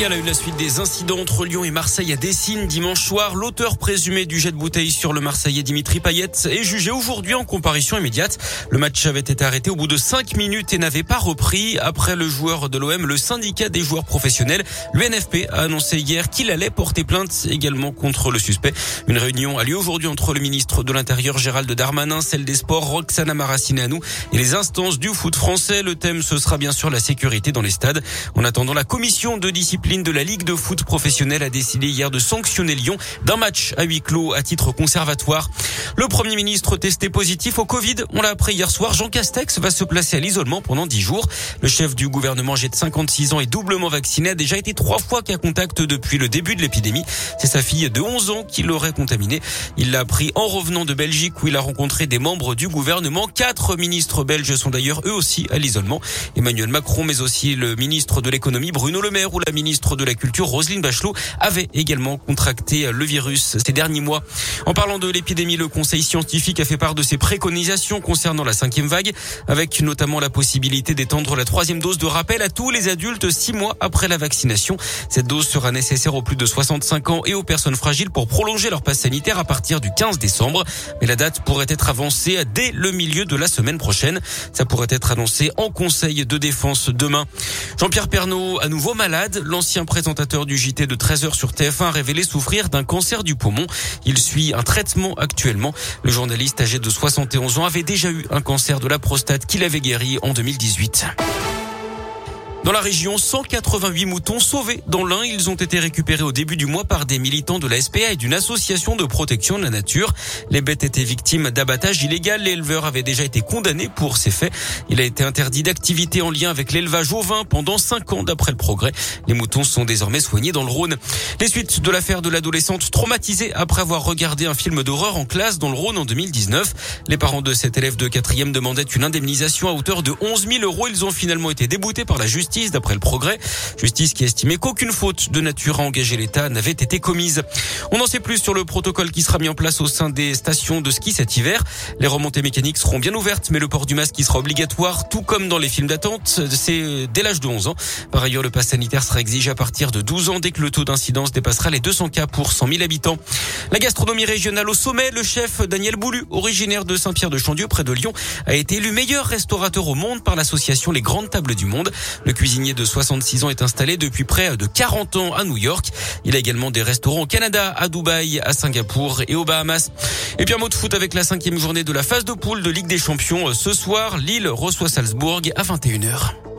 Et à la une, la suite des incidents entre Lyon et Marseille à Dessine dimanche soir. L'auteur présumé du jet de bouteille sur le Marseillais Dimitri Payet est jugé aujourd'hui en comparution immédiate. Le match avait été arrêté au bout de cinq minutes et n'avait pas repris. Après le joueur de l'OM, le syndicat des joueurs professionnels, l'UNFP, a annoncé hier qu'il allait porter plainte également contre le suspect. Une réunion a lieu aujourd'hui entre le ministre de l'Intérieur Gérald Darmanin, celle des Sports Roxana Maracineanu et les instances du foot français. Le thème, ce sera bien sûr la sécurité dans les stades. En attendant, la commission de discipline de la Ligue de foot professionnelle a décidé hier de sanctionner Lyon d'un match à huis clos à titre conservatoire. Le Premier ministre testé positif au Covid, on l'a appris hier soir, Jean Castex va se placer à l'isolement pendant 10 jours. Le chef du gouvernement âgé de 56 ans et doublement vacciné a déjà été trois fois cas contact depuis le début de l'épidémie. C'est sa fille de 11 ans qui l'aurait contaminé. Il l'a appris en revenant de Belgique où il a rencontré des membres du gouvernement. Quatre ministres belges sont d'ailleurs eux aussi à l'isolement. Emmanuel Macron mais aussi le ministre de l'économie Bruno Le Maire ou la ministre de la Culture, Roselyne Bachelot, avait également contracté le virus ces derniers mois. En parlant de l'épidémie, le Conseil scientifique a fait part de ses préconisations concernant la cinquième vague, avec notamment la possibilité d'étendre la troisième dose de rappel à tous les adultes six mois après la vaccination. Cette dose sera nécessaire aux plus de 65 ans et aux personnes fragiles pour prolonger leur passe sanitaire à partir du 15 décembre. Mais la date pourrait être avancée dès le milieu de la semaine prochaine. Ça pourrait être annoncé en Conseil de défense demain. Jean-Pierre Pernaud, à nouveau malade, l'ancien présentateur du JT de 13h sur TF1 a révélé souffrir d'un cancer du poumon. Il suit un traitement actuellement. Le journaliste âgé de 71 ans avait déjà eu un cancer de la prostate qu'il avait guéri en 2018. Dans la région, 188 moutons sauvés dans l'Ain. Ils ont été récupérés au début du mois par des militants de la SPA et d'une association de protection de la nature. Les bêtes étaient victimes d'abattage illégal. L'éleveur avait déjà été condamné pour ces faits. Il a été interdit d'activité en lien avec l'élevage au vin pendant cinq ans d'après le progrès. Les moutons sont désormais soignés dans le Rhône. Les suites de l'affaire de l'adolescente traumatisée après avoir regardé un film d'horreur en classe dans le Rhône en 2019. Les parents de cet élève de quatrième demandaient une indemnisation à hauteur de 11 000 euros. Ils ont finalement été déboutés par la justice d'après le progrès. Justice qui estimait qu'aucune faute de nature à engager l'État n'avait été commise. On en sait plus sur le protocole qui sera mis en place au sein des stations de ski cet hiver. Les remontées mécaniques seront bien ouvertes, mais le port du masque sera obligatoire, tout comme dans les films d'attente, c'est dès l'âge de 11 ans. Par ailleurs, le pass sanitaire sera exigé à partir de 12 ans dès que le taux d'incidence dépassera les 200 cas pour 100 000 habitants. La gastronomie régionale au sommet, le chef Daniel Boulu, originaire de Saint-Pierre-de-Chandieu près de Lyon, a été élu meilleur restaurateur au monde par l'association Les Grandes Tables du Monde. Cuisinier de 66 ans est installé depuis près de 40 ans à New York. Il a également des restaurants au Canada, à Dubaï, à Singapour et aux Bahamas. Et puis un mot de foot avec la cinquième journée de la phase de poule de Ligue des Champions. Ce soir, Lille reçoit Salzbourg à 21h.